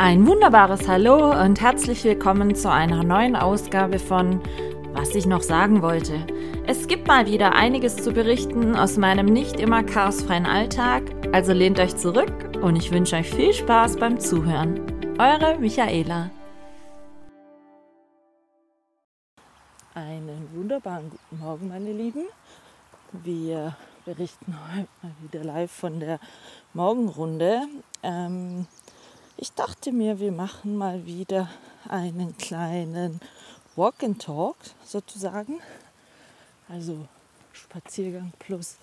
Ein wunderbares Hallo und herzlich willkommen zu einer neuen Ausgabe von Was ich noch sagen wollte. Es gibt mal wieder einiges zu berichten aus meinem nicht immer chaosfreien Alltag, also lehnt euch zurück und ich wünsche euch viel Spaß beim Zuhören. Eure Michaela. Einen wunderbaren guten Morgen, meine Lieben. Wir berichten heute mal wieder live von der Morgenrunde. Ähm, ich dachte mir, wir machen mal wieder einen kleinen Walk and Talk sozusagen. Also Spaziergang plus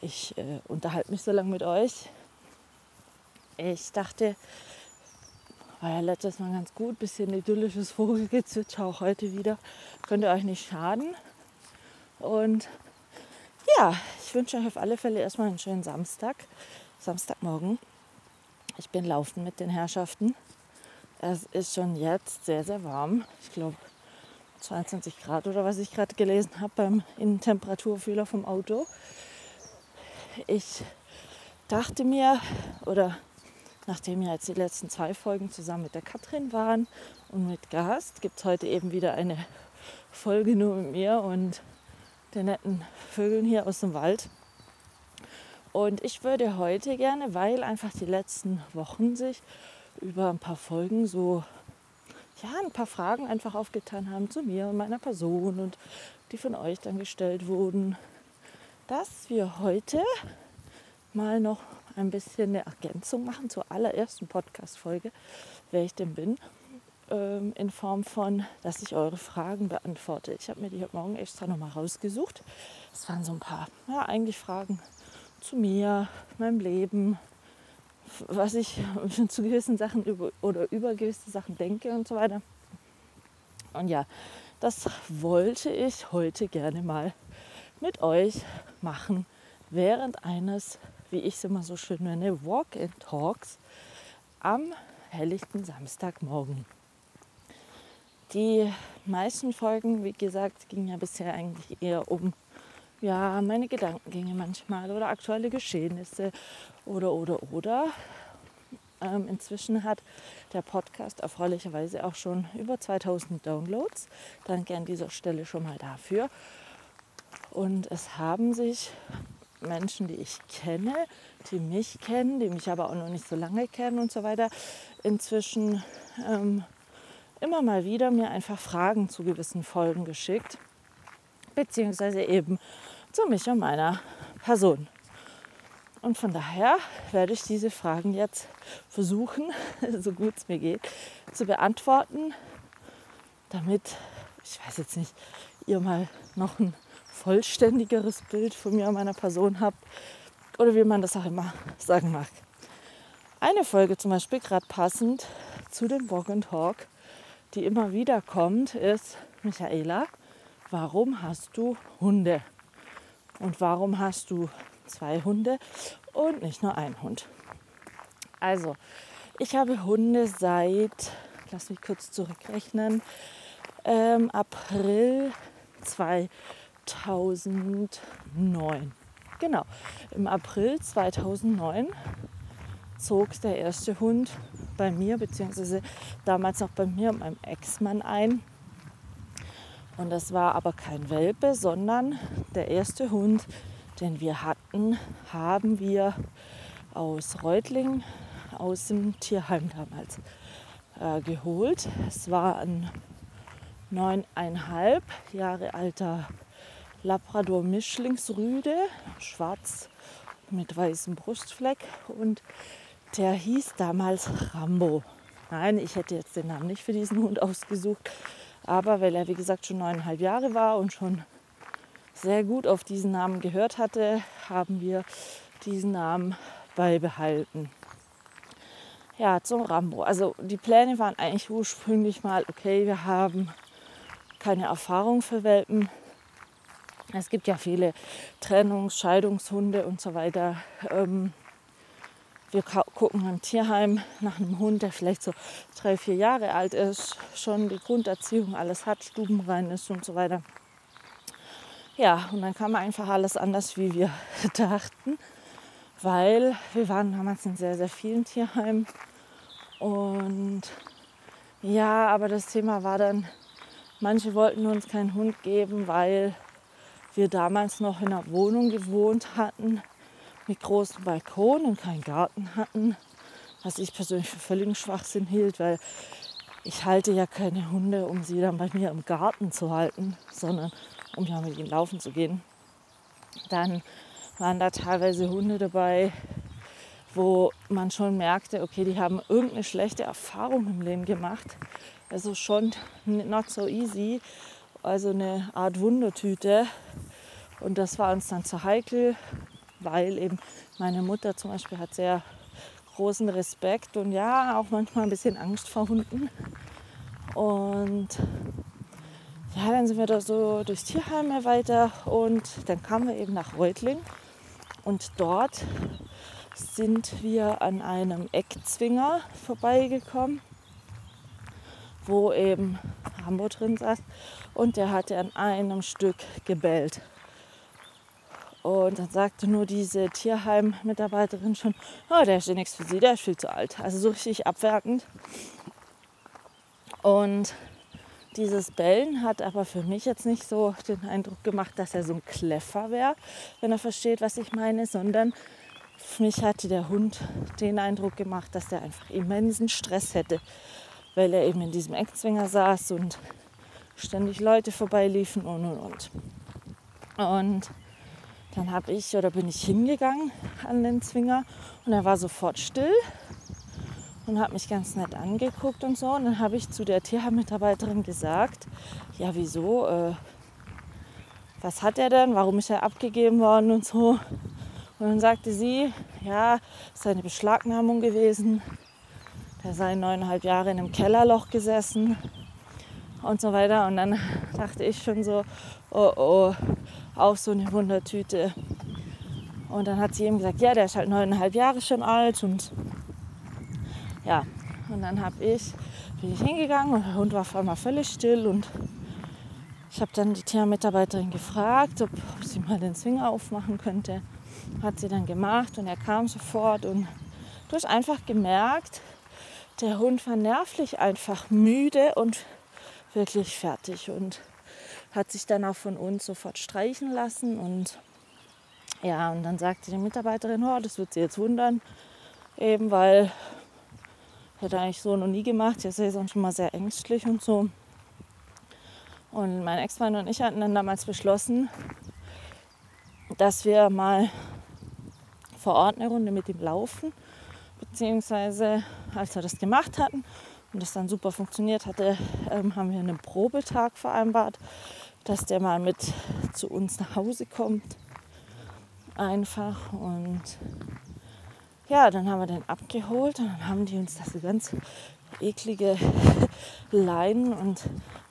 ich äh, unterhalte mich so lange mit euch. Ich dachte, war ja letztes Mal ganz gut, bisschen idyllisches Vogelgezwitscher auch heute wieder. Könnte euch nicht schaden. Und ja, ich wünsche euch auf alle Fälle erstmal einen schönen Samstag, Samstagmorgen. Ich bin laufen mit den Herrschaften. Es ist schon jetzt sehr, sehr warm. Ich glaube 22 Grad oder was ich gerade gelesen habe beim Innentemperaturfühler vom Auto. Ich dachte mir, oder nachdem wir jetzt die letzten zwei Folgen zusammen mit der Katrin waren und mit Gast, gibt es heute eben wieder eine Folge nur mit mir und den netten Vögeln hier aus dem Wald. Und ich würde heute gerne, weil einfach die letzten Wochen sich über ein paar Folgen so, ja, ein paar Fragen einfach aufgetan haben zu mir und meiner Person und die von euch dann gestellt wurden, dass wir heute mal noch ein bisschen eine Ergänzung machen zur allerersten Podcast-Folge, wer ich denn bin, ähm, in Form von, dass ich eure Fragen beantworte. Ich habe mir die heute Morgen extra nochmal rausgesucht. Es waren so ein paar, ja, eigentlich Fragen zu mir, meinem Leben, was ich zu gewissen Sachen über, oder über gewisse Sachen denke und so weiter. Und ja, das wollte ich heute gerne mal mit euch machen, während eines, wie ich es immer so schön nenne, Walk-in-Talks am helllichten Samstagmorgen. Die meisten Folgen, wie gesagt, gingen ja bisher eigentlich eher um ja, meine Gedankengänge manchmal oder aktuelle Geschehnisse oder, oder, oder. Ähm, inzwischen hat der Podcast erfreulicherweise auch schon über 2000 Downloads. Danke an dieser Stelle schon mal dafür. Und es haben sich Menschen, die ich kenne, die mich kennen, die mich aber auch noch nicht so lange kennen und so weiter, inzwischen ähm, immer mal wieder mir einfach Fragen zu gewissen Folgen geschickt, beziehungsweise eben zu mich und meiner Person. Und von daher werde ich diese Fragen jetzt versuchen, so gut es mir geht, zu beantworten, damit, ich weiß jetzt nicht, ihr mal noch ein vollständigeres Bild von mir und meiner Person habt oder wie man das auch immer sagen mag. Eine Folge zum Beispiel, gerade passend zu dem Walk and Talk, die immer wieder kommt, ist, Michaela, warum hast du Hunde? Und warum hast du zwei Hunde und nicht nur einen Hund? Also, ich habe Hunde seit, lass mich kurz zurückrechnen, ähm, April 2009. Genau, im April 2009 zog der erste Hund bei mir, beziehungsweise damals noch bei mir und meinem Ex-Mann ein. Und das war aber kein Welpe, sondern der erste Hund, den wir hatten, haben wir aus Reutlingen, aus dem Tierheim damals äh, geholt. Es war ein neuneinhalb Jahre alter Labrador Mischlingsrüde, schwarz mit weißem Brustfleck und der hieß damals Rambo. Nein, ich hätte jetzt den Namen nicht für diesen Hund ausgesucht, aber weil er, wie gesagt, schon neuneinhalb Jahre war und schon sehr gut auf diesen Namen gehört hatte, haben wir diesen Namen beibehalten. Ja, zum Rambo. Also die Pläne waren eigentlich ursprünglich mal, okay, wir haben keine Erfahrung für Welpen. Es gibt ja viele Trennungs-, Scheidungshunde und so weiter. Ähm, wir gucken im Tierheim nach einem Hund, der vielleicht so drei, vier Jahre alt ist, schon die Grunderziehung alles hat, stubenrein ist und so weiter. Ja, und dann kam einfach alles anders, wie wir dachten, weil wir waren damals in sehr, sehr vielen Tierheimen Und ja, aber das Thema war dann, manche wollten uns keinen Hund geben, weil wir damals noch in einer Wohnung gewohnt hatten mit großem Balkon und keinen Garten hatten, was ich persönlich für völligen Schwachsinn hielt, weil ich halte ja keine Hunde, um sie dann bei mir im Garten zu halten, sondern um ja mit ihnen laufen zu gehen. Dann waren da teilweise Hunde dabei, wo man schon merkte, okay, die haben irgendeine schlechte Erfahrung im Leben gemacht. Also schon not so easy, also eine Art Wundertüte. Und das war uns dann zu heikel, weil eben meine Mutter zum Beispiel hat sehr großen Respekt und ja, auch manchmal ein bisschen Angst vor Hunden. Und ja, dann sind wir da so durchs Tierheim weiter und dann kamen wir eben nach Reutling und dort sind wir an einem Eckzwinger vorbeigekommen, wo eben Rambo drin saß und der hatte an einem Stück gebellt. Und dann sagte nur diese Tierheim-Mitarbeiterin schon, oh, der ist ja nichts für sie, der ist viel zu alt. Also so richtig abwertend. Und dieses Bellen hat aber für mich jetzt nicht so den Eindruck gemacht, dass er so ein Kleffer wäre, wenn er versteht, was ich meine, sondern für mich hatte der Hund den Eindruck gemacht, dass er einfach immensen Stress hätte, weil er eben in diesem Eckzwinger saß und ständig Leute vorbeiliefen und und und. Und dann habe ich oder bin ich hingegangen an den Zwinger und er war sofort still und hat mich ganz nett angeguckt und so. Und dann habe ich zu der Tierheim-Mitarbeiterin gesagt, ja wieso, äh, was hat er denn, warum ist er abgegeben worden und so. Und dann sagte sie, ja, es ist eine Beschlagnahmung gewesen. Der sei neuneinhalb Jahre in einem Kellerloch gesessen und so weiter. Und dann dachte ich schon so, oh oh, auch so eine Wundertüte. Und dann hat sie ihm gesagt, ja, der ist halt neuneinhalb Jahre schon alt und ja, und dann habe ich, bin ich hingegangen und der Hund war auf einmal völlig still und ich habe dann die Tiermitarbeiterin gefragt, ob, ob sie mal den Zwinger aufmachen könnte. Hat sie dann gemacht und er kam sofort und du hast einfach gemerkt, der Hund war nervlich einfach müde und wirklich fertig und hat sich dann auch von uns sofort streichen lassen. Und ja, und dann sagte die Mitarbeiterin, oh, das wird sie jetzt wundern, eben weil hätte eigentlich so noch nie gemacht. Jetzt ist er schon mal sehr ängstlich und so. Und mein Ex-Mann und ich hatten dann damals beschlossen, dass wir mal vor Ort eine Runde mit ihm laufen. Beziehungsweise, als wir das gemacht hatten, und das dann super funktioniert hatte, ähm, haben wir einen Probetag vereinbart, dass der mal mit zu uns nach Hause kommt. Einfach und ja, dann haben wir den abgeholt und dann haben die uns das ganz eklige Leinen und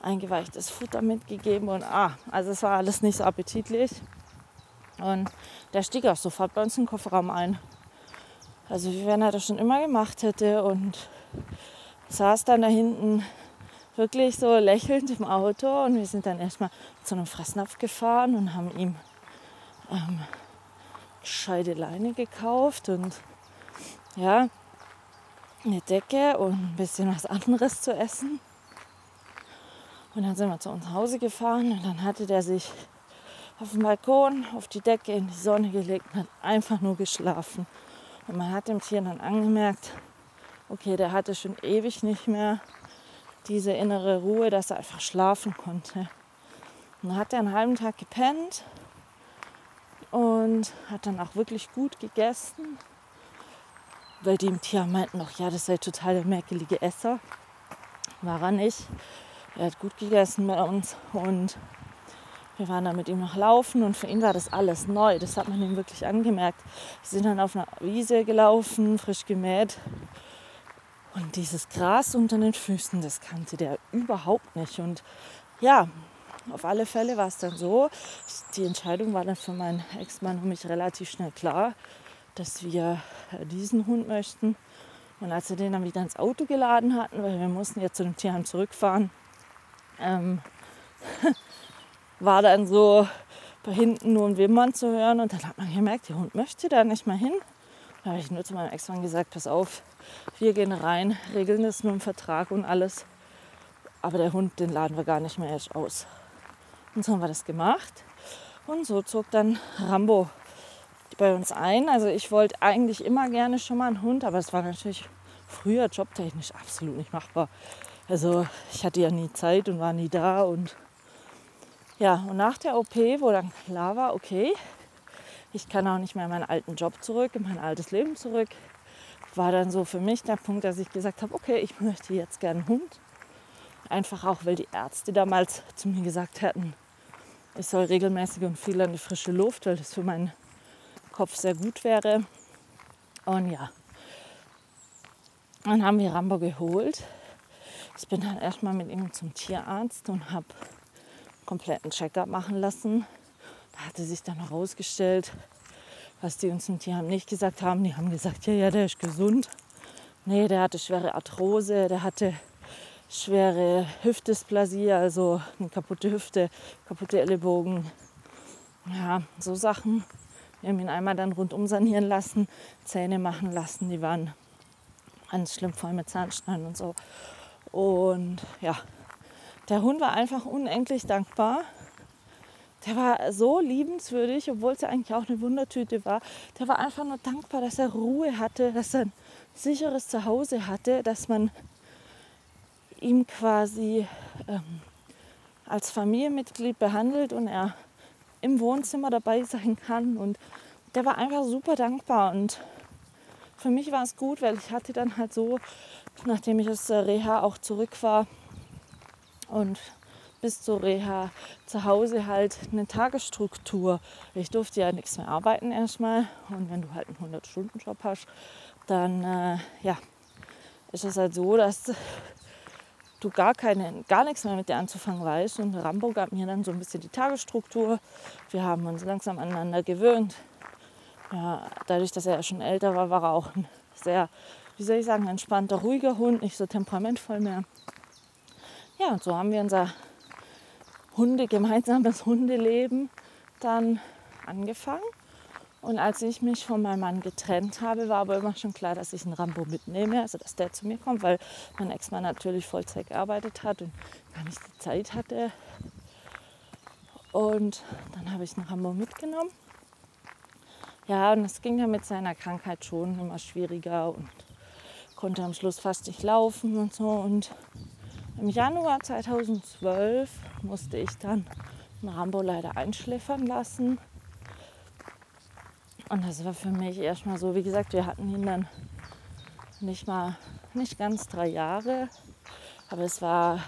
eingeweichtes Futter mitgegeben und ah, also es war alles nicht so appetitlich. Und der stieg auch sofort bei uns in den Kofferraum ein. Also wie wenn er das schon immer gemacht hätte und saß dann da hinten wirklich so lächelnd im Auto und wir sind dann erstmal zu einem Fressnapf gefahren und haben ihm ähm, gescheite Leine gekauft und ja, eine Decke und ein bisschen was anderes zu essen. Und dann sind wir zu uns nach Hause gefahren und dann hatte der sich auf dem Balkon, auf die Decke in die Sonne gelegt und hat einfach nur geschlafen. Und man hat dem Tier dann angemerkt, okay, der hatte schon ewig nicht mehr diese innere Ruhe, dass er einfach schlafen konnte. Und dann hat er einen halben Tag gepennt und hat dann auch wirklich gut gegessen, weil die im Tier meinten noch, ja, das sei total der merkelige Esser. War er nicht. Er hat gut gegessen bei uns und wir waren dann mit ihm noch laufen und für ihn war das alles neu. Das hat man ihm wirklich angemerkt. Wir sind dann auf einer Wiese gelaufen, frisch gemäht und dieses Gras unter den Füßen, das kannte der überhaupt nicht. Und ja, auf alle Fälle war es dann so, die Entscheidung war dann für meinen Ex-Mann und mich relativ schnell klar, dass wir diesen Hund möchten. Und als wir den dann wieder ins Auto geladen hatten, weil wir mussten ja zu dem Tierheim zurückfahren, ähm, war dann so bei hinten nur ein Wimmern zu hören. Und dann hat man gemerkt, der Hund möchte da nicht mal hin. Da habe ich nur zu meinem Ex-Mann gesagt, pass auf, Wir gehen rein, regeln das mit dem Vertrag und alles. Aber der Hund, den laden wir gar nicht mehr erst aus. Und so haben wir das gemacht. Und so zog dann Rambo bei uns ein. Also ich wollte eigentlich immer gerne schon mal einen Hund, aber es war natürlich früher jobtechnisch absolut nicht machbar. Also ich hatte ja nie Zeit und war nie da. Und ja, und nach der OP, wo dann klar war, okay, ich kann auch nicht mehr in meinen alten Job zurück, in mein altes Leben zurück, war dann so für mich der Punkt, dass ich gesagt habe, okay, ich möchte jetzt gerne einen Hund. Einfach auch, weil die Ärzte damals zu mir gesagt hatten, ich soll regelmäßig und viel an die frische Luft, weil das für meinen Kopf sehr gut wäre. Und ja, dann haben wir Rambo geholt. Ich bin dann erstmal mit ihm zum Tierarzt und habe kompletten Check-up machen lassen. Da hatte sich dann herausgestellt, was die uns im Tierheim nicht gesagt haben. Die haben gesagt, ja, ja, der ist gesund. Nee, der hatte schwere Arthrose, der hatte schwere Hüftdysplasie, also eine kaputte Hüfte, kaputte Ellenbogen. Ja, so Sachen. Wir haben ihn einmal dann rundum sanieren lassen, Zähne machen lassen, die waren ganz schlimm voll mit Zahnsteinen und so. Und ja, der Hund war einfach unendlich dankbar. Der war so liebenswürdig, obwohl es ja eigentlich auch eine Wundertüte war. Der war einfach nur dankbar, dass er Ruhe hatte, dass er ein sicheres Zuhause hatte, dass man ihm quasi ähm, als Familienmitglied behandelt und er im Wohnzimmer dabei sein kann. Und der war einfach super dankbar. Und für mich war es gut, weil ich hatte dann halt so, nachdem ich aus der Reha auch zurück war und bis zur Reha zu Hause halt eine Tagesstruktur. Ich durfte ja nichts mehr arbeiten erstmal. Und wenn du halt einen 100-Stunden-Job hast, dann äh, ja, ist es halt so, dass du gar, keine, gar nichts mehr mit dir anzufangen weißt. Und Rambo gab mir dann so ein bisschen die Tagesstruktur. Wir haben uns langsam aneinander gewöhnt. Ja, dadurch, dass er ja schon älter war, war er auch ein sehr, wie soll ich sagen, entspannter, ruhiger Hund, nicht so temperamentvoll mehr. Ja, und so haben wir unser Hunde, gemeinsames Hundeleben dann angefangen. Und als ich mich von meinem Mann getrennt habe, war aber immer schon klar, dass ich einen Rambo mitnehme, also dass der zu mir kommt, weil mein Ex-Mann natürlich Vollzeit gearbeitet hat und gar nicht die Zeit hatte. Und dann habe ich einen Rambo mitgenommen. Ja, und es ging dann mit seiner Krankheit schon immer schwieriger und konnte am Schluss fast nicht laufen und so. Und im Januar 2012 musste ich dann Rambo leider einschläfern lassen und das war für mich erstmal so, wie gesagt, wir hatten ihn dann nicht mal, nicht ganz drei Jahre, aber es war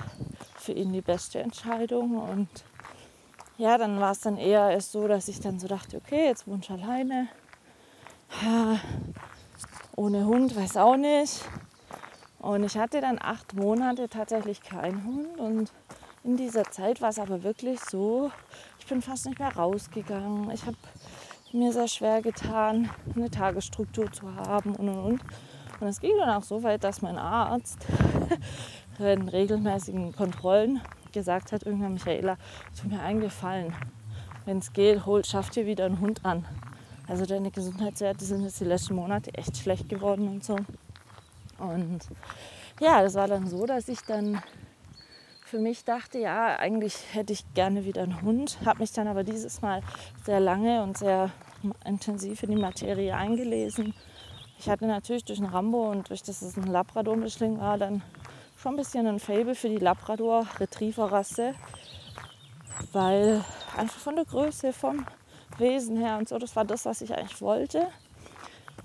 für ihn die beste Entscheidung. Und ja, dann war es dann eher erst so, dass ich dann so dachte, okay, jetzt wohne ich alleine. ohne Hund, weiß auch nicht. Und ich hatte dann acht Monate tatsächlich keinen Hund. Und in dieser Zeit war es aber wirklich so, ich bin fast nicht mehr rausgegangen. Ich habe mir sehr schwer getan, eine Tagesstruktur zu haben und und und. Und es ging dann auch so weit, dass mein Arzt in regelmäßigen Kontrollen gesagt hat, irgendwann Michaela, tut mir eingefallen, wenn es geht, hol, schaff dir wieder einen Hund an. Also deine Gesundheitswerte sind jetzt die letzten Monate echt schlecht geworden und so. Und ja, das war dann so, dass ich dann für mich dachte, ja, eigentlich hätte ich gerne wieder einen Hund, habe mich dann aber dieses Mal sehr lange und sehr intensiv in die Materie eingelesen. Ich hatte natürlich durch den Rambo und durch das es ein Labrador-Mischling war, dann schon ein bisschen ein Fable für die Labrador-Retriever-Rasse, weil einfach von der Größe, vom Wesen her und so, das war das, was ich eigentlich wollte.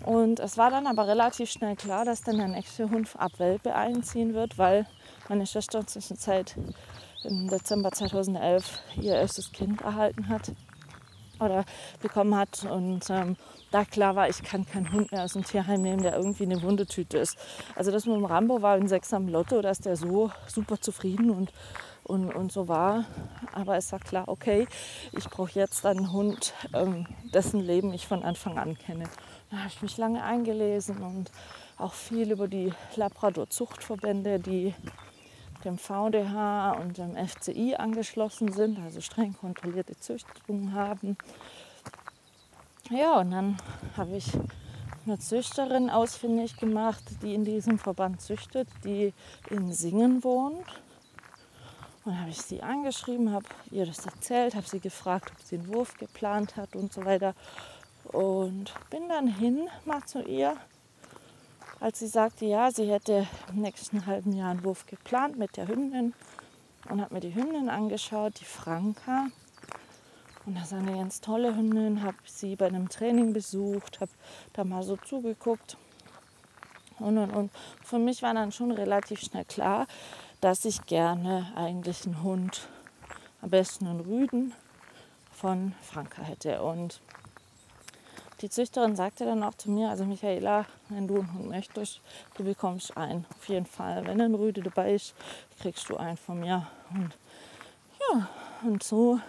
Und es war dann aber relativ schnell klar, dass dann der nächste Hund ab Welpe einziehen wird, weil meine Schwester zwischenzeit im Dezember 2011 ihr erstes Kind erhalten hat oder bekommen hat. Und ähm, da klar war, ich kann keinen Hund mehr aus dem Tierheim nehmen, der irgendwie eine Wundetüte ist. Also das mit dem Rambo war ein Sechs am Lotto, dass der so super zufrieden und, und, und so war. Aber es war klar, okay, ich brauche jetzt einen Hund, ähm, dessen Leben ich von Anfang an kenne. Da habe ich mich lange eingelesen und auch viel über die Labrador-Zuchtverbände, die dem VDH und dem FCI angeschlossen sind, also streng kontrollierte Züchtungen haben. Ja, und dann habe ich eine Züchterin ausfindig gemacht, die in diesem Verband züchtet, die in Singen wohnt. Und habe ich sie angeschrieben, habe ihr das erzählt, habe sie gefragt, ob sie einen Wurf geplant hat und so weiter. Und bin dann hin mal zu ihr, als sie sagte, ja, sie hätte im nächsten halben Jahr einen Wurf geplant mit der Hündin und habe mir die Hündin angeschaut, die Franka. Und das ist eine ganz tolle Hündin, habe sie bei einem Training besucht, habe da mal so zugeguckt. Und, und, und für mich war dann schon relativ schnell klar, dass ich gerne eigentlich einen Hund, am besten einen Rüden von Franka hätte. Und die Züchterin sagte dann auch zu mir, also Michaela, wenn du einen Hund möchtest, du bekommst einen. Auf jeden Fall. Wenn ein Rüde dabei ist, kriegst du einen von mir. Und ja, und so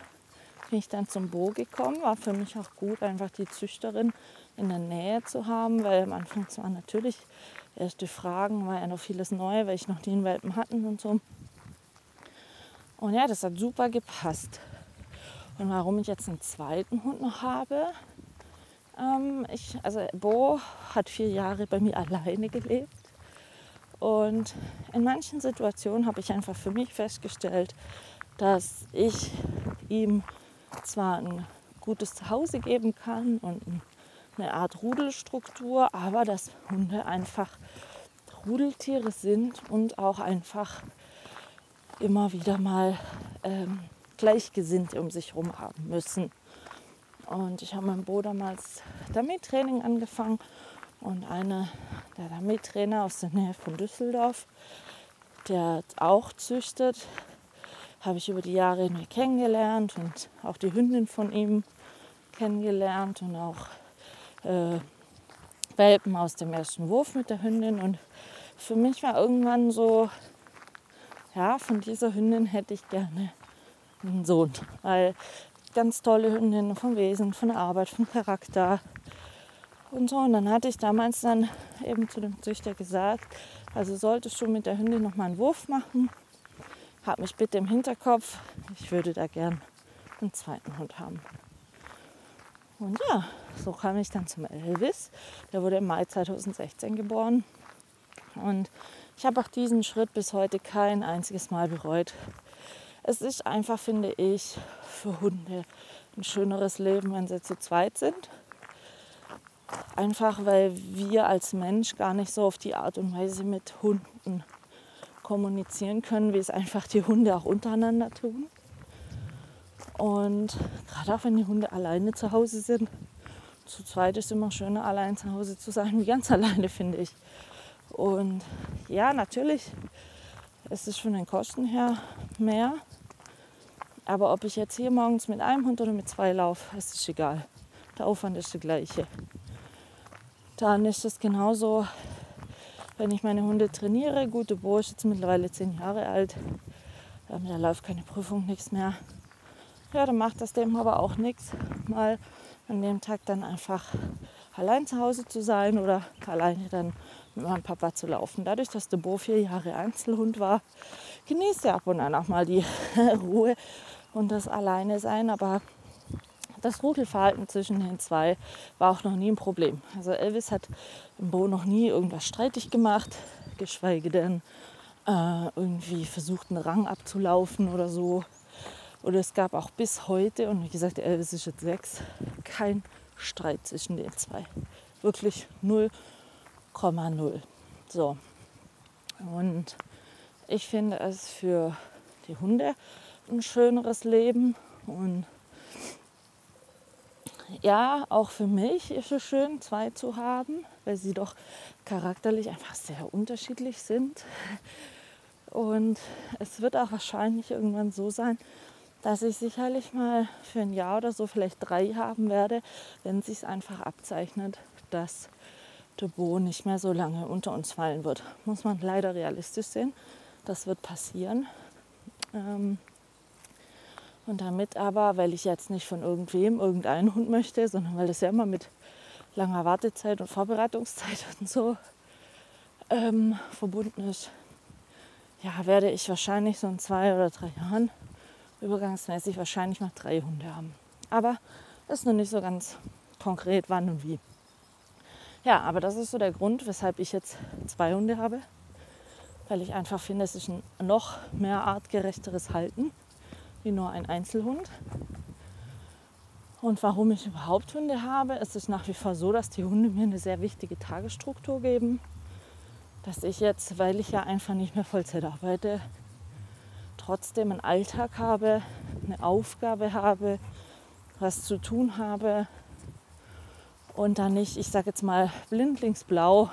bin ich dann zum Bo gekommen. War für mich auch gut, einfach die Züchterin in der Nähe zu haben, weil am Anfang zwar natürlich erste Fragen, war ja noch vieles neu, weil ich noch einen Welpen hatten und so. Und ja, das hat super gepasst. Und warum ich jetzt einen zweiten Hund noch habe, ähm, ich, also Bo hat vier Jahre bei mir alleine gelebt. Und in manchen Situationen habe ich einfach für mich festgestellt, dass ich ihm zwar ein gutes Zuhause geben kann und eine Art Rudelstruktur, aber dass Hunde einfach Rudeltiere sind und auch einfach immer wieder mal ähm, Gleichgesinnte um sich herum haben müssen. Und ich habe mit Bo damals Damit-Training angefangen und einer der Damit-Trainer aus der Nähe von Düsseldorf, der auch züchtet, habe ich über die Jahre hinweg kennengelernt und auch die Hündin von ihm kennengelernt und auch äh, Welpen aus dem ersten Wurf mit der Hündin. Und für mich war irgendwann so, ja, von dieser Hündin hätte ich gerne einen Sohn, weil ganz tolle Hündin vom Wesen, von der Arbeit, vom Charakter und so. Und dann hatte ich damals dann eben zu dem Züchter gesagt, also solltest du mit der Hündin noch mal einen Wurf machen, hab mich bitte im Hinterkopf, ich würde da gern einen zweiten Hund haben. Und ja, so kam ich dann zum Elvis. Der wurde im Mai 2016 geboren. Und ich habe auch diesen Schritt bis heute kein einziges Mal bereut. Es ist einfach, finde ich, für Hunde ein schöneres Leben, wenn sie zu zweit sind. Einfach weil wir als Mensch gar nicht so auf die Art und Weise mit Hunden kommunizieren können, wie es einfach die Hunde auch untereinander tun. Und gerade auch wenn die Hunde alleine zu Hause sind, zu zweit ist es immer schöner, allein zu Hause zu sein, wie ganz alleine, finde ich. Und ja, natürlich ist es von den Kosten her mehr. Aber ob ich jetzt hier morgens mit einem Hund oder mit zwei laufe, ist es egal. Der Aufwand ist der gleiche. Dann ist es genauso, wenn ich meine Hunde trainiere. Gute Bo ist jetzt mittlerweile zehn Jahre alt. Ähm, da läuft keine Prüfung, nichts mehr. Ja, dann macht das dem aber auch nichts, mal an dem Tag dann einfach allein zu Hause zu sein oder alleine dann mit meinem Papa zu laufen. Dadurch, dass der Bo vier Jahre Einzelhund war, genießt er ab und an auch mal die Ruhe und das Alleine sein. Aber das Rudelverhalten zwischen den zwei war auch noch nie ein Problem. Also Elvis hat im Bo noch nie irgendwas streitig gemacht, geschweige denn äh, irgendwie versucht, einen Rang abzulaufen oder so. Oder es gab auch bis heute, und wie gesagt, der Elvis ist jetzt sechs, kein Streit zwischen den zwei. Wirklich 0,0. So. Und ich finde es für die Hunde ein schöneres Leben. Und ja, auch für mich ist es schön, zwei zu haben, weil sie doch charakterlich einfach sehr unterschiedlich sind. Und es wird auch wahrscheinlich irgendwann so sein, dass ich sicherlich mal für ein Jahr oder so vielleicht drei haben werde, wenn sich einfach abzeichnet, dass der Bo nicht mehr so lange unter uns fallen wird. Muss man leider realistisch sehen. Das wird passieren. Ähm, und damit aber, weil ich jetzt nicht von irgendwem irgendeinen Hund möchte, sondern weil das ja immer mit langer Wartezeit und Vorbereitungszeit und so ähm, verbunden ist, ja, werde ich wahrscheinlich so in zwei oder drei Jahren übergangsmäßig wahrscheinlich noch drei Hunde haben. Aber ist noch nicht so ganz konkret, wann und wie. Ja, aber das ist so der Grund, weshalb ich jetzt zwei Hunde habe. Weil ich einfach finde, es ist ein noch mehr artgerechteres Halten wie nur ein Einzelhund. Und warum ich überhaupt Hunde habe, ist es nach wie vor so, dass die Hunde mir eine sehr wichtige Tagesstruktur geben. Dass ich jetzt, weil ich ja einfach nicht mehr Vollzeit arbeite, trotzdem einen Alltag habe, eine Aufgabe habe, was zu tun habe und dann nicht, ich sage jetzt mal, blindlingsblau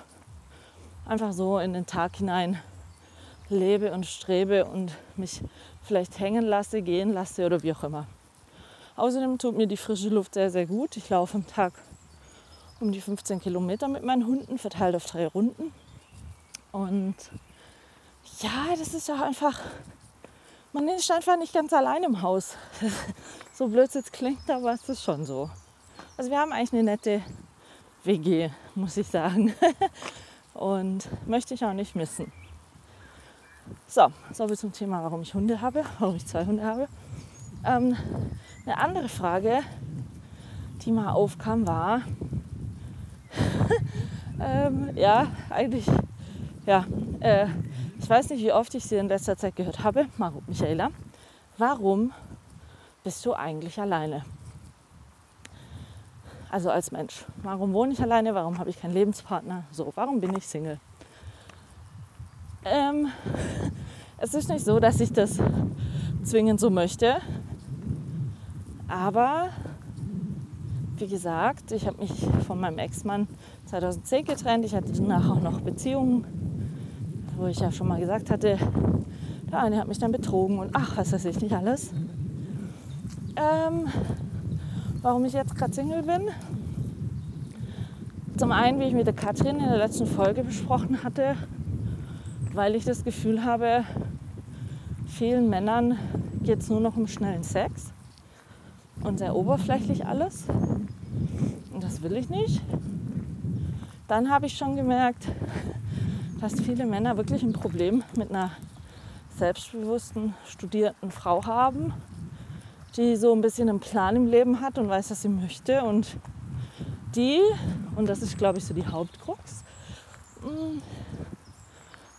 einfach so in den Tag hinein lebe und strebe und mich vielleicht hängen lasse, gehen lasse oder wie auch immer. Außerdem tut mir die frische Luft sehr, sehr gut. Ich laufe am Tag um die 15 Kilometer mit meinen Hunden, verteilt auf drei Runden. Und ja, das ist ja einfach, man ist einfach nicht ganz allein im Haus. so blöd es jetzt klingt, aber es ist schon so. Also wir haben eigentlich eine nette WG, muss ich sagen. Und möchte ich auch nicht missen. So, soviel zum Thema, warum ich Hunde habe, warum ich zwei Hunde habe. Ähm, eine andere Frage, die mal aufkam, war, ähm, ja, eigentlich, ja, äh, ich weiß nicht, wie oft ich sie in letzter Zeit gehört habe, Mar Michaela, warum bist du eigentlich alleine? Also als Mensch. Warum wohne ich alleine? Warum habe ich keinen Lebenspartner? So, warum bin ich Single? Ähm, es ist nicht so, dass ich das zwingend so möchte. Aber wie gesagt, ich habe mich von meinem Ex-Mann 2010 getrennt. Ich hatte danach auch noch Beziehungen, wo ich ja schon mal gesagt hatte, der eine hat mich dann betrogen und ach, was weiß ich nicht alles. Ähm, warum ich jetzt gerade Single bin? Zum einen, wie ich mit der Katrin in der letzten Folge besprochen hatte, weil ich das Gefühl habe, vielen Männern geht es nur noch um schnellen Sex und sehr oberflächlich alles. Und das will ich nicht. Dann habe ich schon gemerkt, dass viele Männer wirklich ein Problem mit einer selbstbewussten, studierten Frau haben, die so ein bisschen einen Plan im Leben hat und weiß, was sie möchte. Und die, und das ist, glaube ich, so die Hauptkrux, mm,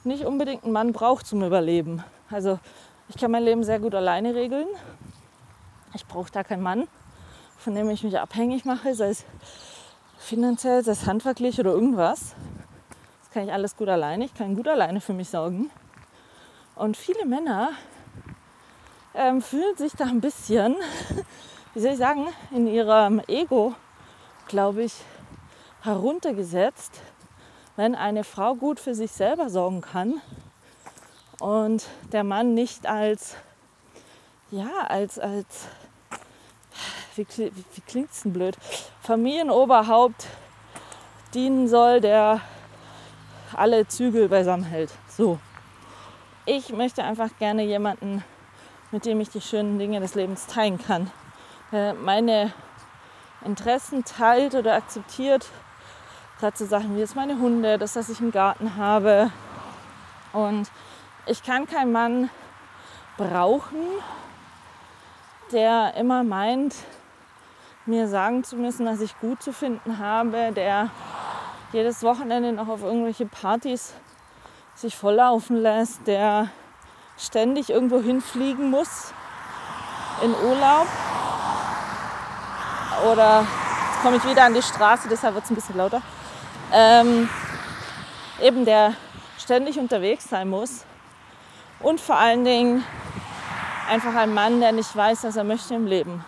nicht unbedingt einen Mann braucht zum Überleben. Also ich kann mein Leben sehr gut alleine regeln. Ich brauche da keinen Mann, von dem ich mich abhängig mache, sei es finanziell, sei es handwerklich oder irgendwas. Das kann ich alles gut alleine. Ich kann gut alleine für mich sorgen. Und viele Männer ähm, fühlen sich da ein bisschen, wie soll ich sagen, in ihrem Ego, glaube ich, heruntergesetzt wenn eine Frau gut für sich selber sorgen kann und der Mann nicht als, ja, als, als, wie, wie klingt es denn blöd, Familienoberhaupt dienen soll, der alle Zügel beisammen hält. So. Ich möchte einfach gerne jemanden, mit dem ich die schönen Dinge des Lebens teilen kann. Meine Interessen teilt oder akzeptiert Gerade so Sachen wie jetzt meine Hunde, das, was ich im Garten habe. Und ich kann keinen Mann brauchen, der immer meint, mir sagen zu müssen, was ich gut zu finden habe, der jedes Wochenende noch auf irgendwelche Partys sich volllaufen lässt, der ständig irgendwo hinfliegen muss in Urlaub. Oder jetzt komme ich wieder an die Straße, deshalb wird es ein bisschen lauter ähm, eben der ständig unterwegs sein muss und vor allen Dingen einfach ein Mann, der nicht weiß, was er möchte im Leben.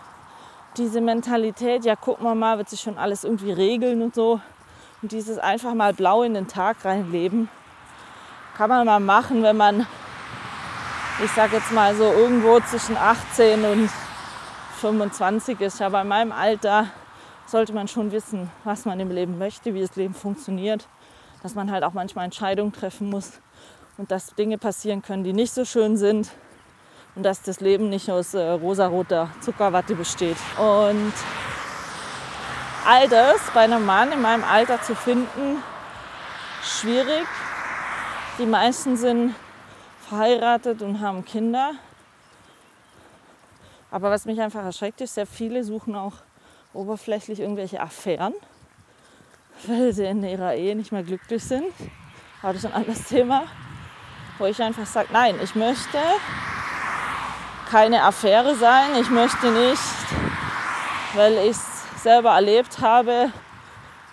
Diese Mentalität, ja gucken wir mal, wird sich schon alles irgendwie regeln und so. Und dieses einfach mal blau in den Tag reinleben, kann man mal machen, wenn man, ich sage jetzt mal so irgendwo zwischen 18 und 25 ist. Ja, bei meinem Alter sollte man schon wissen, was man im Leben möchte, wie das Leben funktioniert, dass man halt auch manchmal Entscheidungen treffen muss und dass Dinge passieren können, die nicht so schön sind und dass das Leben nicht aus äh, rosaroter Zuckerwatte besteht. Und all das bei einem Mann in meinem Alter zu finden, schwierig. Die meisten sind verheiratet und haben Kinder. Aber was mich einfach erschreckt, ist, sehr viele suchen auch oberflächlich irgendwelche Affären. weil sie in ihrer Ehe nicht mehr glücklich sind. Aber das ist ein anderes Thema, wo ich einfach sage, nein, ich möchte keine Affäre sein. Ich möchte nicht, weil ich es selber erlebt habe,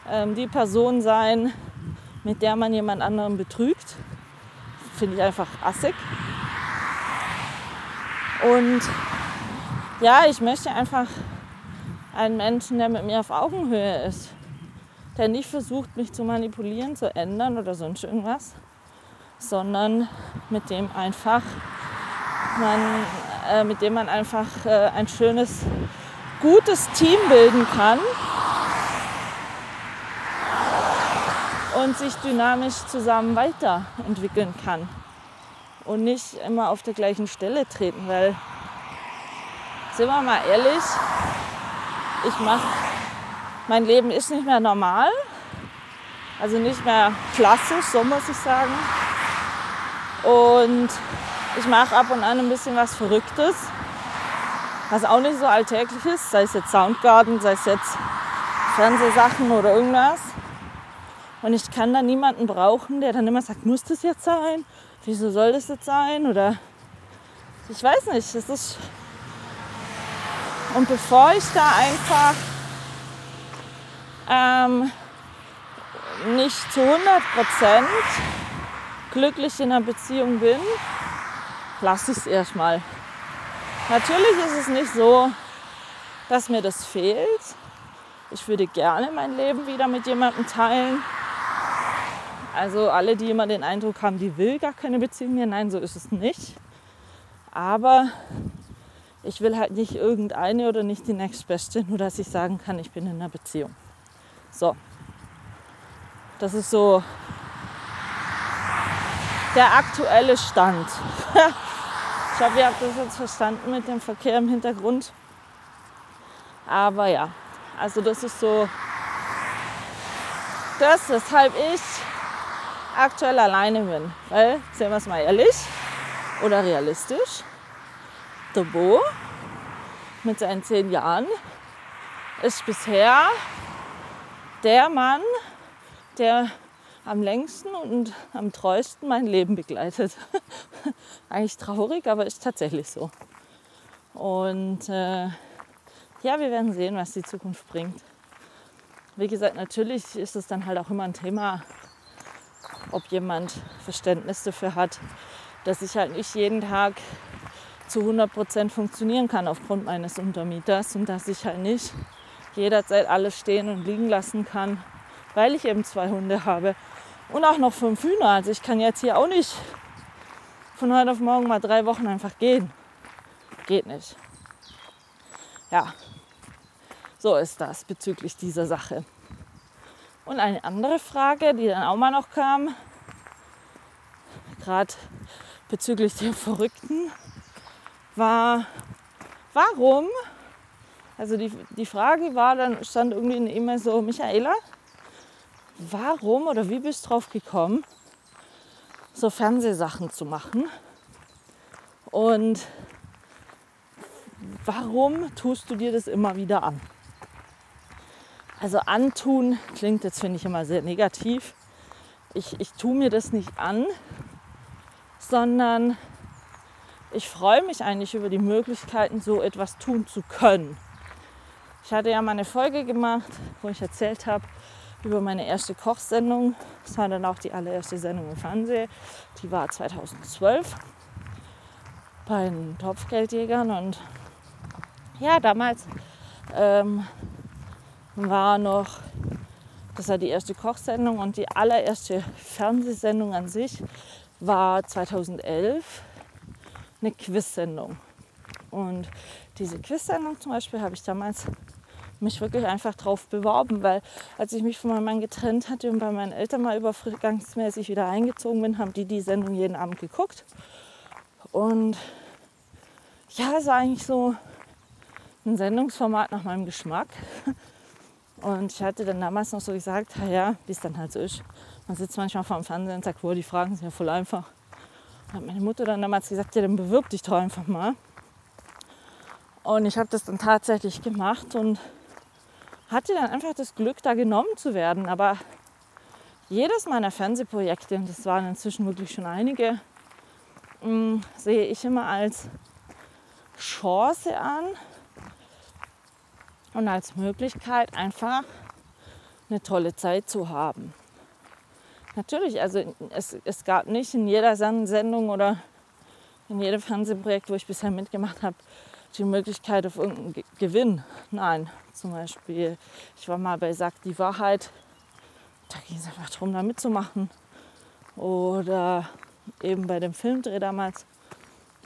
ähm, die Person sein, mit der man jemand anderen betrügt. Finde ich einfach assig. Und ja, ich möchte einfach einen Menschen, der mit mir auf Augenhöhe ist, der nicht versucht, mich zu manipulieren, zu ändern oder sonst irgendwas, sondern mit dem einfach man, äh, mit dem man einfach äh, ein schönes, gutes Team bilden kann und sich dynamisch zusammen weiterentwickeln kann und nicht immer auf der gleichen Stelle treten, weil sind wir mal ehrlich, ich mache, mein Leben ist nicht mehr normal, also nicht mehr klassisch, so muss ich sagen. Und ich mache ab und an ein bisschen was Verrücktes, was auch nicht so alltäglich ist, sei es jetzt Soundgarden, sei es jetzt Fernsehsachen oder irgendwas. Und ich kann da niemanden brauchen, der dann immer sagt, muss das jetzt sein? Wieso soll das jetzt sein? Oder ich weiß nicht, es ist und bevor ich da einfach ähm, nicht zu 100% glücklich in einer Beziehung bin, lasse ich es erstmal. Natürlich ist es nicht so, dass mir das fehlt. Ich würde gerne mein Leben wieder mit jemandem teilen. Also alle, die immer den Eindruck haben, die will gar keine Beziehung mehr, nein, so ist es nicht. Aber ich will halt nicht irgendeine oder nicht die nächstbeste, nur dass ich sagen kann, ich bin in einer Beziehung. So. Das ist so der aktuelle Stand. ich hoffe, ihr habt das jetzt verstanden mit dem Verkehr im Hintergrund. Aber ja, also das ist so das, weshalb ich aktuell alleine bin. Weil, sehen wir es mal ehrlich oder realistisch, Bo mit seinen zehn Jahren ist bisher der Mann, der am längsten und am treuesten mein Leben begleitet. Eigentlich traurig, aber ist tatsächlich so. Und äh, ja, wir werden sehen, was die Zukunft bringt. Wie gesagt, natürlich ist es dann halt auch immer ein Thema, ob jemand Verständnis dafür hat, dass ich halt nicht jeden Tag zu 100 Prozent funktionieren kann aufgrund meines Untermieters und dass ich halt nicht jederzeit alles stehen und liegen lassen kann, weil ich eben zwei Hunde habe und auch noch fünf Hühner. Also ich kann jetzt hier auch nicht von heute auf morgen mal drei Wochen einfach gehen. Geht nicht. Ja, so ist das bezüglich dieser Sache. Und eine andere Frage, die dann auch mal noch kam, gerade bezüglich dem Verrückten, war, warum, also die, die Frage war, dann stand irgendwie in E-Mail so, Michaela, warum oder wie bist du drauf gekommen, so Fernsehsachen zu machen? Und warum tust du dir das immer wieder an? Also antun klingt jetzt, finde ich, immer sehr negativ. Ich, ich tue mir das nicht an, sondern ich freue mich eigentlich über die Möglichkeiten, so etwas tun zu können. Ich hatte ja mal eine Folge gemacht, wo ich erzählt habe über meine erste Kochsendung. Das war dann auch die allererste Sendung im Fernsehen. Die war 2012 bei den Topfgeldjägern. Und ja, damals ähm, war noch, das war die erste Kochsendung und die allererste Fernsehsendung an sich war 2011 eine Quiz-Sendung. Und diese Quiz-Sendung zum Beispiel habe ich damals mich wirklich einfach drauf beworben, weil als ich mich von meinem Mann getrennt hatte und bei meinen Eltern mal übergangsmäßig wieder eingezogen bin, haben die die Sendung jeden Abend geguckt. Und ja, es war eigentlich so ein Sendungsformat nach meinem Geschmack. Und ich hatte dann damals noch so gesagt, ja, wie es dann halt so ist. Man sitzt manchmal vor dem Fernsehen und sagt, wo die Fragen sind ja voll einfach hat meine Mutter dann damals gesagt, ja, dann bewirb dich doch einfach mal. Und ich habe das dann tatsächlich gemacht und hatte dann einfach das Glück, da genommen zu werden. Aber jedes meiner Fernsehprojekte, und das waren inzwischen wirklich schon einige, mm, sehe ich immer als Chance an und als Möglichkeit einfach eine tolle Zeit zu haben. Natürlich, also es, es gab nicht in jeder Sendung oder in jedem Fernsehprojekt, wo ich bisher mitgemacht habe, die Möglichkeit auf irgendeinen Gewinn. Nein, zum Beispiel, ich war mal bei Sag die Wahrheit, da ging es einfach darum, da mitzumachen. Oder eben bei dem Filmdreh damals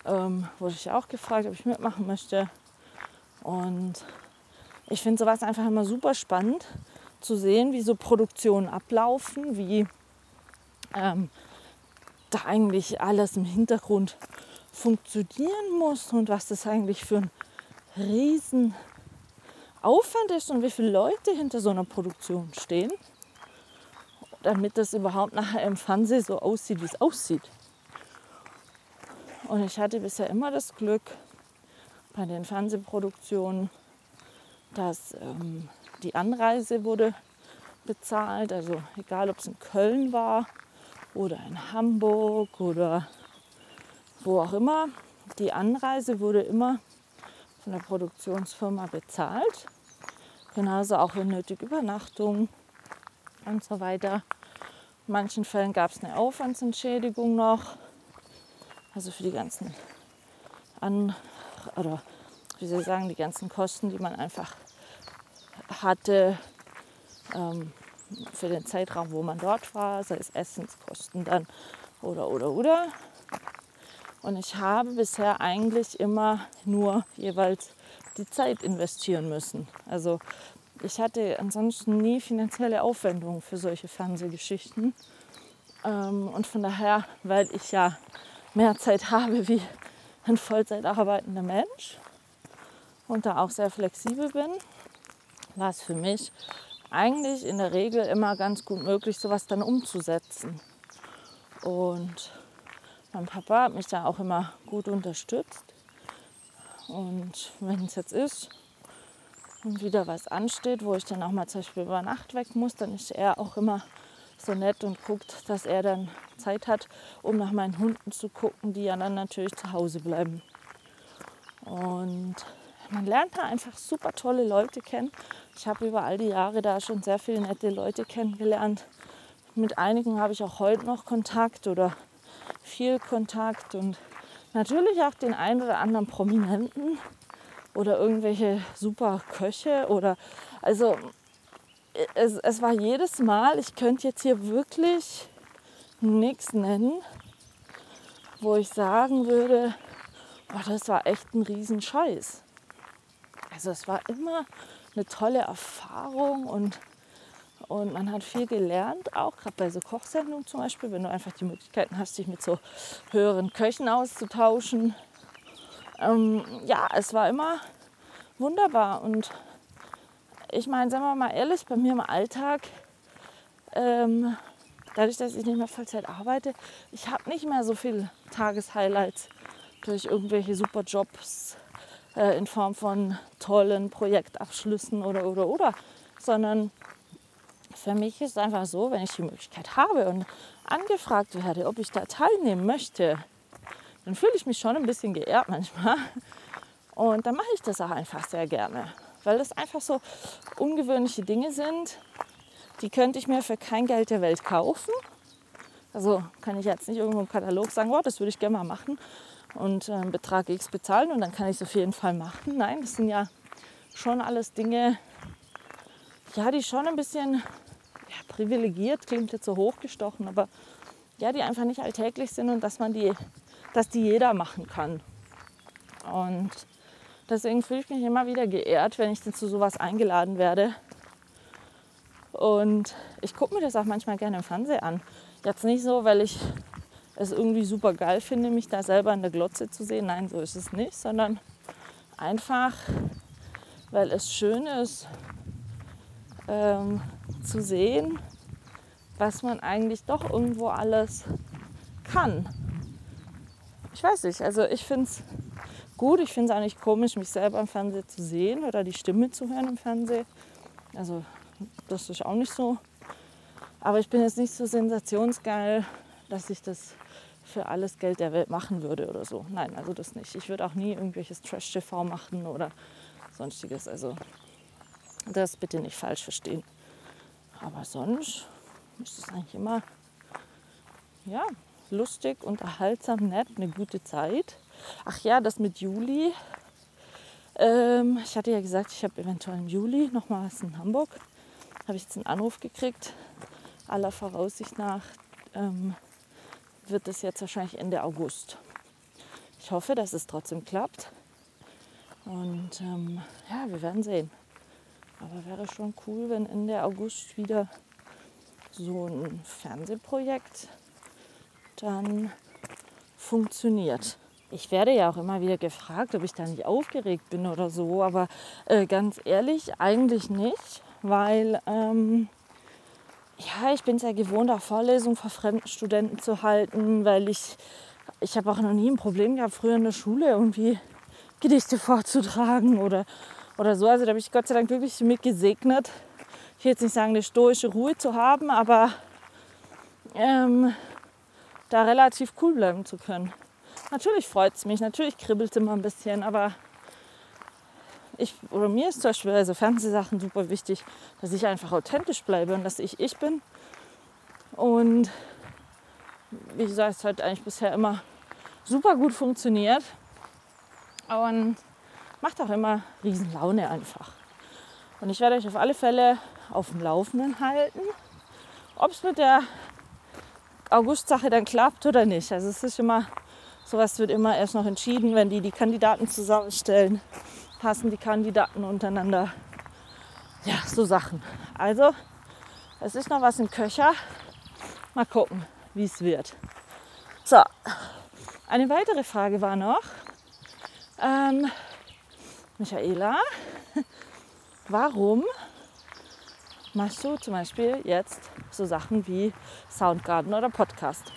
ähm, wurde ich auch gefragt, ob ich mitmachen möchte. Und ich finde sowas einfach immer super spannend zu sehen, wie so Produktionen ablaufen, wie ähm, da eigentlich alles im Hintergrund funktionieren muss und was das eigentlich für ein riesen Aufwand ist und wie viele Leute hinter so einer Produktion stehen, damit das überhaupt nachher im Fernsehen so aussieht, wie es aussieht. Und ich hatte bisher immer das Glück bei den Fernsehproduktionen, dass ähm, die Anreise wurde bezahlt. Also egal, ob es in Köln war oder in Hamburg oder wo auch immer. Die Anreise wurde immer von der Produktionsfirma bezahlt. Genauso auch wenn nötig Übernachtung und so weiter. In manchen Fällen gab es eine Aufwandsentschädigung noch. Also für die ganzen An oder wie soll ich sagen, die ganzen Kosten, die man einfach hatte ähm, für den Zeitraum, wo man dort war, sei es Essenskosten dann oder oder oder. Und ich habe bisher eigentlich immer nur jeweils die Zeit investieren müssen. Also ich hatte ansonsten nie finanzielle Aufwendungen für solche Fernsehgeschichten. Ähm, und von daher, weil ich ja mehr Zeit habe wie ein Vollzeit arbeitender Mensch und da auch sehr flexibel bin, war es für mich eigentlich in der Regel immer ganz gut möglich, sowas dann umzusetzen. Und mein Papa hat mich da auch immer gut unterstützt. Und wenn es jetzt ist und wieder was ansteht, wo ich dann auch mal zum Beispiel über Nacht weg muss, dann ist er auch immer so nett und guckt, dass er dann Zeit hat, um nach meinen Hunden zu gucken, die ja dann natürlich zu Hause bleiben. Und man lernt da einfach super tolle Leute kennen. Ich habe über all die Jahre da schon sehr viele nette Leute kennengelernt. Mit einigen habe ich auch heute noch Kontakt oder viel Kontakt und natürlich auch den einen oder anderen Prominenten oder irgendwelche super Köche oder also es, es war jedes Mal, ich könnte jetzt hier wirklich nichts nennen, wo ich sagen würde, oh, das war echt ein Riesenscheiß. Also es war immer eine tolle Erfahrung und und man hat viel gelernt, auch gerade bei so Kochsendungen zum Beispiel, wenn du einfach die Möglichkeiten hast, dich mit so höheren Köchen auszutauschen. Ähm, ja, es war immer wunderbar. Und ich meine, sagen wir mal ehrlich, bei mir im Alltag, ähm, dadurch, dass ich nicht mehr Vollzeit arbeite, ich habe nicht mehr so viele Tageshighlights durch irgendwelche super Jobs äh, in Form von tollen Projektabschlüssen oder oder oder, sondern für mich ist es einfach so, wenn ich die Möglichkeit habe und angefragt werde, ob ich da teilnehmen möchte, dann fühle ich mich schon ein bisschen geehrt manchmal. Und dann mache ich das auch einfach sehr gerne, weil das einfach so ungewöhnliche Dinge sind, die könnte ich mir für kein Geld der Welt kaufen. Also kann ich jetzt nicht irgendwo im Katalog sagen, oh, das würde ich gerne mal machen und äh, Betrag X bezahlen und dann kann ich es auf jeden Fall machen. Nein, das sind ja schon alles Dinge, ja, die schon ein bisschen ja, privilegiert, klingt jetzt so hochgestochen, aber ja, die einfach nicht alltäglich sind und dass man die, dass die jeder machen kann. Und deswegen fühle ich mich immer wieder geehrt, wenn ich zu sowas eingeladen werde. Und ich gucke mir das auch manchmal gerne im Fernsehen an. Jetzt nicht so, weil ich es irgendwie super geil finde, mich da selber in der Glotze zu sehen. Nein, so ist es nicht, sondern einfach, weil es schön ist, ähm, zu sehen, was man eigentlich doch irgendwo alles kann. Ich weiß nicht, also ich finde es gut, ich finde es nicht komisch, mich selber im Fernsehen zu sehen oder die Stimme zu hören im Fernsehen. Also das ist auch nicht so. Aber ich bin jetzt nicht so sensationsgeil, dass ich das für alles Geld der Welt machen würde oder so. Nein, also das nicht. Ich würde auch nie irgendwelches Trash-TV machen oder sonstiges. Also das bitte nicht falsch verstehen. Aber sonst ist es eigentlich immer ja, lustig, unterhaltsam, nett, eine gute Zeit. Ach ja, das mit Juli. Ähm, ich hatte ja gesagt, ich habe eventuell im Juli noch mal was in Hamburg. Habe ich jetzt einen Anruf gekriegt. Aller Voraussicht nach ähm, wird es jetzt wahrscheinlich Ende August. Ich hoffe, dass es trotzdem klappt. Und ähm, ja, wir werden sehen. Aber wäre schon cool, wenn Ende August wieder so ein Fernsehprojekt dann funktioniert. Ich werde ja auch immer wieder gefragt, ob ich da nicht aufgeregt bin oder so, aber äh, ganz ehrlich, eigentlich nicht, weil ähm, ja, ich bin es ja gewohnt, auch Vorlesungen vor fremden Studenten zu halten, weil ich, ich habe auch noch nie ein Problem gehabt, früher in der Schule irgendwie Gedichte vorzutragen oder, oder so. Also da habe ich Gott sei Dank wirklich mit gesegnet. Ich will jetzt nicht sagen, eine stoische Ruhe zu haben, aber ähm, da relativ cool bleiben zu können. Natürlich freut es mich, natürlich kribbelt es immer ein bisschen, aber ich, oder mir ist zum Beispiel bei also Fernsehsachen super wichtig, dass ich einfach authentisch bleibe und dass ich ich bin. Und wie gesagt, es hat eigentlich bisher immer super gut funktioniert und macht auch immer riesen Laune einfach. Und ich werde euch auf alle Fälle auf dem Laufenden halten, ob es mit der August-Sache dann klappt oder nicht. Also es ist immer, sowas wird immer erst noch entschieden, wenn die die Kandidaten zusammenstellen passen die Kandidaten untereinander. Ja, so Sachen. Also, es ist noch was im Köcher. Mal gucken, wie es wird. So, eine weitere Frage war noch, ähm, Michaela, warum machst du zum Beispiel jetzt so Sachen wie Soundgarden oder Podcast?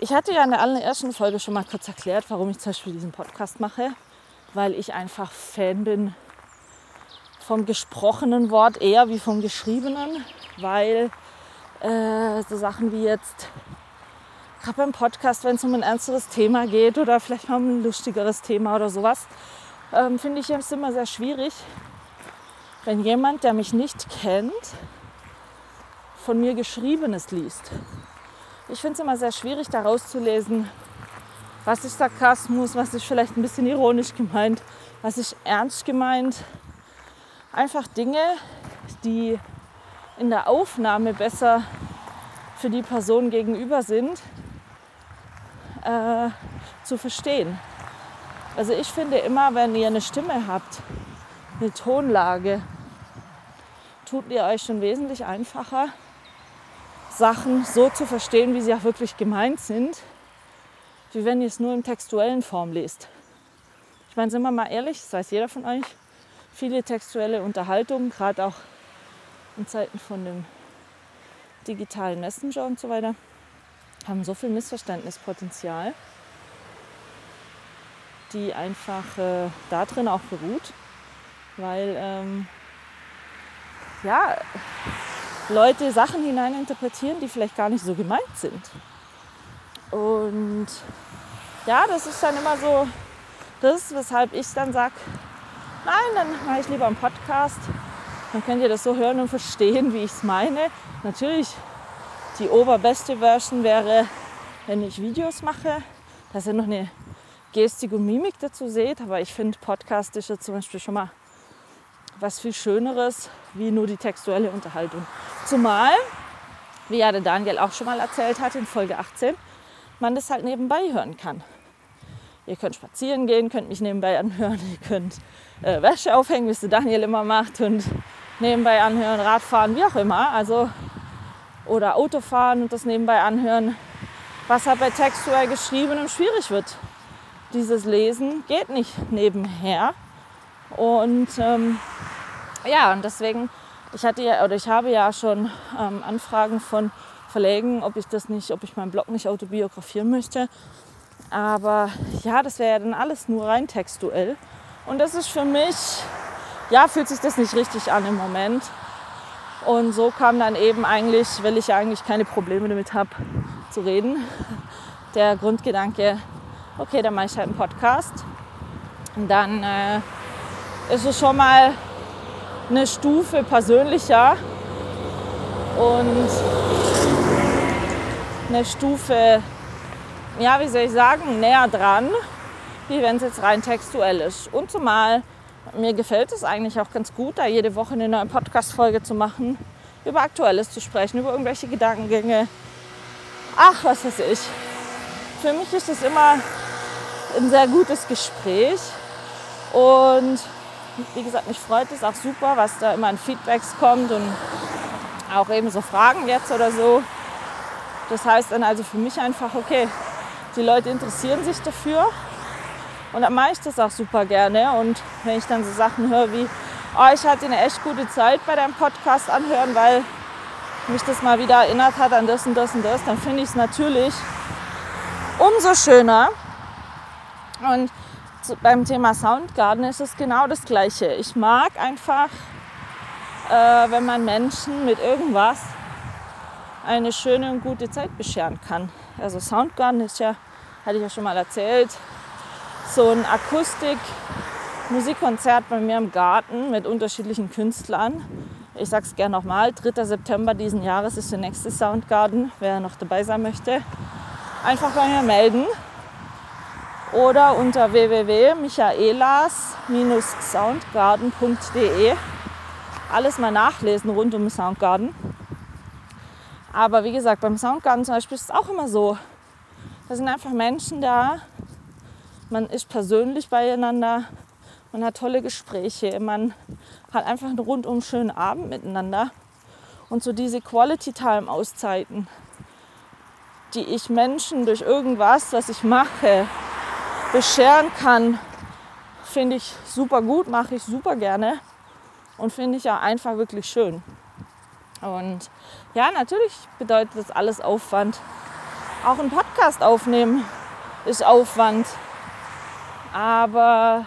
Ich hatte ja in der allerersten Folge schon mal kurz erklärt, warum ich zum Beispiel diesen Podcast mache weil ich einfach Fan bin vom gesprochenen Wort eher wie vom geschriebenen, weil äh, so Sachen wie jetzt, gerade beim Podcast, wenn es um ein ernsteres Thema geht oder vielleicht mal um ein lustigeres Thema oder sowas, ähm, finde ich es immer sehr schwierig, wenn jemand, der mich nicht kennt, von mir Geschriebenes liest. Ich finde es immer sehr schwierig, daraus zu lesen, was ist Sarkasmus, was ist vielleicht ein bisschen ironisch gemeint, was ist ernst gemeint. Einfach Dinge, die in der Aufnahme besser für die Person gegenüber sind, äh, zu verstehen. Also ich finde immer, wenn ihr eine Stimme habt, eine Tonlage, tut ihr euch schon wesentlich einfacher, Sachen so zu verstehen, wie sie auch wirklich gemeint sind, wie wenn ihr es nur in textuellen Form lest. Ich meine, sind wir mal ehrlich, das weiß jeder von euch, viele textuelle Unterhaltungen, gerade auch in Zeiten von dem digitalen Messenger und so weiter, haben so viel Missverständnispotenzial, die einfach äh, da auch beruht, weil ähm, ja, Leute Sachen hineininterpretieren, die vielleicht gar nicht so gemeint sind. Und ja, das ist dann immer so das, weshalb ich dann sage, nein, dann mache ich lieber einen Podcast. Dann könnt ihr das so hören und verstehen, wie ich es meine. Natürlich, die oberbeste Version wäre, wenn ich Videos mache, dass ihr noch eine Gestik und Mimik dazu seht. Aber ich finde, Podcast ist ja zum Beispiel schon mal was viel Schöneres wie nur die textuelle Unterhaltung. Zumal, wie ja der Daniel auch schon mal erzählt hat in Folge 18, man das halt nebenbei hören kann. Ihr könnt spazieren gehen, könnt mich nebenbei anhören, ihr könnt äh, Wäsche aufhängen, wie es Daniel immer macht und nebenbei anhören, Radfahren, wie auch immer. Also, oder Autofahren und das nebenbei anhören, was halt bei textuell geschriebenem schwierig wird. Dieses Lesen geht nicht nebenher. Und ähm, ja, und deswegen, ich hatte ja, oder ich habe ja schon ähm, Anfragen von verlegen, ob ich das nicht, ob ich meinen Blog nicht autobiografieren möchte. Aber ja, das wäre ja dann alles nur rein textuell. Und das ist für mich ja, fühlt sich das nicht richtig an im Moment. Und so kam dann eben eigentlich, weil ich ja eigentlich keine Probleme damit habe zu reden, der Grundgedanke, okay, dann mache ich halt einen Podcast. Und dann äh, ist es schon mal eine Stufe persönlicher und eine Stufe, ja, wie soll ich sagen, näher dran, wie wenn es jetzt rein textuell ist. Und zumal mir gefällt es eigentlich auch ganz gut, da jede Woche eine neue Podcast-Folge zu machen, über Aktuelles zu sprechen, über irgendwelche Gedankengänge. Ach, was weiß ich. Für mich ist es immer ein sehr gutes Gespräch. Und wie gesagt, mich freut es auch super, was da immer an Feedbacks kommt und auch eben so Fragen jetzt oder so. Das heißt dann also für mich einfach, okay, die Leute interessieren sich dafür und dann mache ich das auch super gerne. Und wenn ich dann so Sachen höre wie, oh, ich hatte eine echt gute Zeit bei deinem Podcast anhören, weil mich das mal wieder erinnert hat an das und das und das, dann finde ich es natürlich umso schöner. Und beim Thema Soundgarden ist es genau das Gleiche. Ich mag einfach, äh, wenn man Menschen mit irgendwas eine schöne und gute Zeit bescheren kann. Also Soundgarden ist ja, hatte ich ja schon mal erzählt, so ein Akustik-Musikkonzert bei mir im Garten mit unterschiedlichen Künstlern. Ich sage es gerne nochmal, 3. September diesen Jahres ist der nächste Soundgarden. Wer noch dabei sein möchte, einfach bei mir melden. Oder unter www.michaelas-soundgarden.de alles mal nachlesen rund um Soundgarden. Aber wie gesagt, beim Soundgarden zum Beispiel ist es auch immer so. Da sind einfach Menschen da, man ist persönlich beieinander, man hat tolle Gespräche, man hat einfach einen rundum schönen Abend miteinander. Und so diese Quality Time Auszeiten, die ich Menschen durch irgendwas, was ich mache, bescheren kann, finde ich super gut, mache ich super gerne und finde ich ja einfach wirklich schön. Und ja, natürlich bedeutet das alles Aufwand. Auch ein Podcast aufnehmen ist Aufwand. Aber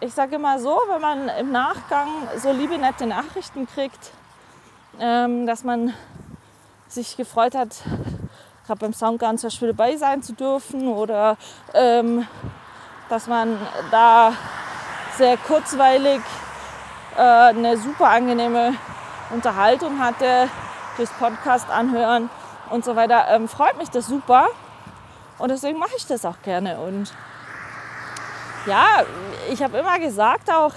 ich sage immer so, wenn man im Nachgang so liebe, nette Nachrichten kriegt, ähm, dass man sich gefreut hat, gerade beim Soundgarden zum Beispiel dabei sein zu dürfen oder ähm, dass man da sehr kurzweilig äh, eine super angenehme Unterhaltung hatte durchs Podcast anhören und so weiter, ähm, freut mich das super und deswegen mache ich das auch gerne und ja, ich habe immer gesagt auch,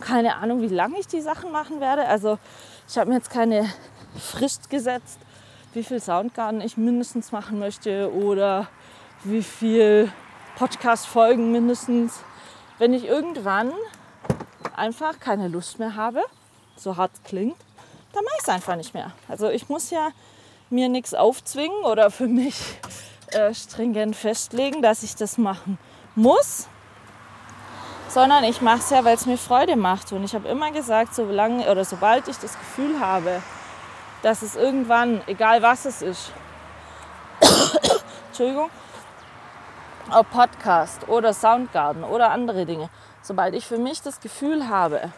keine Ahnung, wie lange ich die Sachen machen werde. Also ich habe mir jetzt keine Frist gesetzt, wie viel Soundgarden ich mindestens machen möchte oder wie viel Podcast-Folgen mindestens. Wenn ich irgendwann einfach keine Lust mehr habe, so hart klingt, dann mache ich es einfach nicht mehr. Also ich muss ja mir nichts aufzwingen oder für mich äh, stringent festlegen, dass ich das machen muss sondern ich mache es ja, weil es mir Freude macht. Und ich habe immer gesagt, solange oder sobald ich das Gefühl habe, dass es irgendwann, egal was es ist, Entschuldigung, ob Podcast oder Soundgarden oder andere Dinge, sobald ich für mich das Gefühl habe,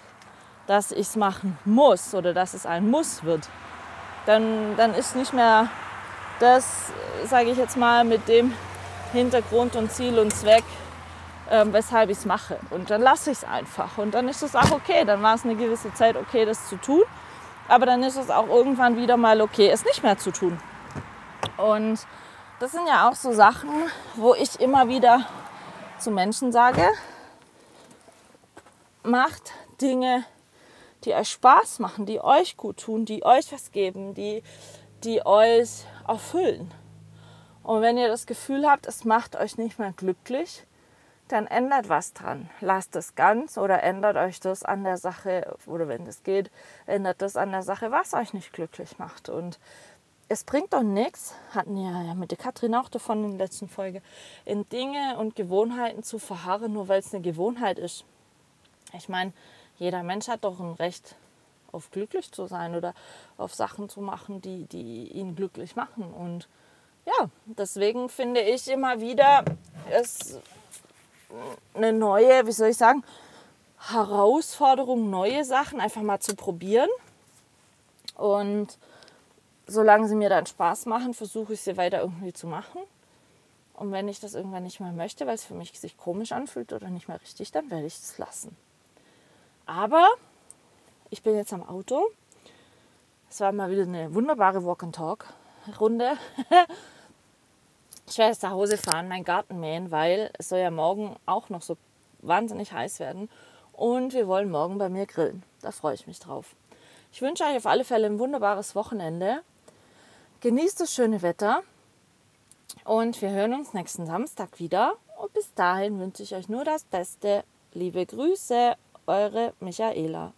dass ich es machen muss oder dass es ein Muss wird, dann, dann ist nicht mehr das, sage ich jetzt mal, mit dem Hintergrund und Ziel und Zweck ähm, weshalb ich es mache. Und dann lasse ich es einfach. Und dann ist es auch okay. Dann war es eine gewisse Zeit okay, das zu tun. Aber dann ist es auch irgendwann wieder mal okay, es nicht mehr zu tun. Und das sind ja auch so Sachen, wo ich immer wieder zu Menschen sage, macht Dinge, die euch Spaß machen, die euch gut tun, die euch was geben, die, die euch erfüllen. Und wenn ihr das Gefühl habt, es macht euch nicht mehr glücklich, dann ändert was dran. Lasst es ganz oder ändert euch das an der Sache, oder wenn es geht, ändert das an der Sache, was euch nicht glücklich macht. Und es bringt doch nichts, hatten ja, ja mit der Katrin auch davon in der letzten Folge, in Dinge und Gewohnheiten zu verharren, nur weil es eine Gewohnheit ist. Ich meine, jeder Mensch hat doch ein Recht auf glücklich zu sein oder auf Sachen zu machen, die, die ihn glücklich machen. Und ja, deswegen finde ich immer wieder, es eine neue, wie soll ich sagen, Herausforderung, neue Sachen einfach mal zu probieren. Und solange sie mir dann Spaß machen, versuche ich sie weiter irgendwie zu machen. Und wenn ich das irgendwann nicht mehr möchte, weil es für mich sich komisch anfühlt oder nicht mehr richtig, dann werde ich es lassen. Aber ich bin jetzt am Auto. Es war mal wieder eine wunderbare Walk-and-Talk-Runde. ich werde jetzt nach Hause fahren, meinen Garten mähen, weil es soll ja morgen auch noch so wahnsinnig heiß werden. Und wir wollen morgen bei mir grillen. Da freue ich mich drauf. Ich wünsche euch auf alle Fälle ein wunderbares Wochenende. Genießt das schöne Wetter. Und wir hören uns nächsten Samstag wieder. Und bis dahin wünsche ich euch nur das Beste. Liebe Grüße, eure Michaela.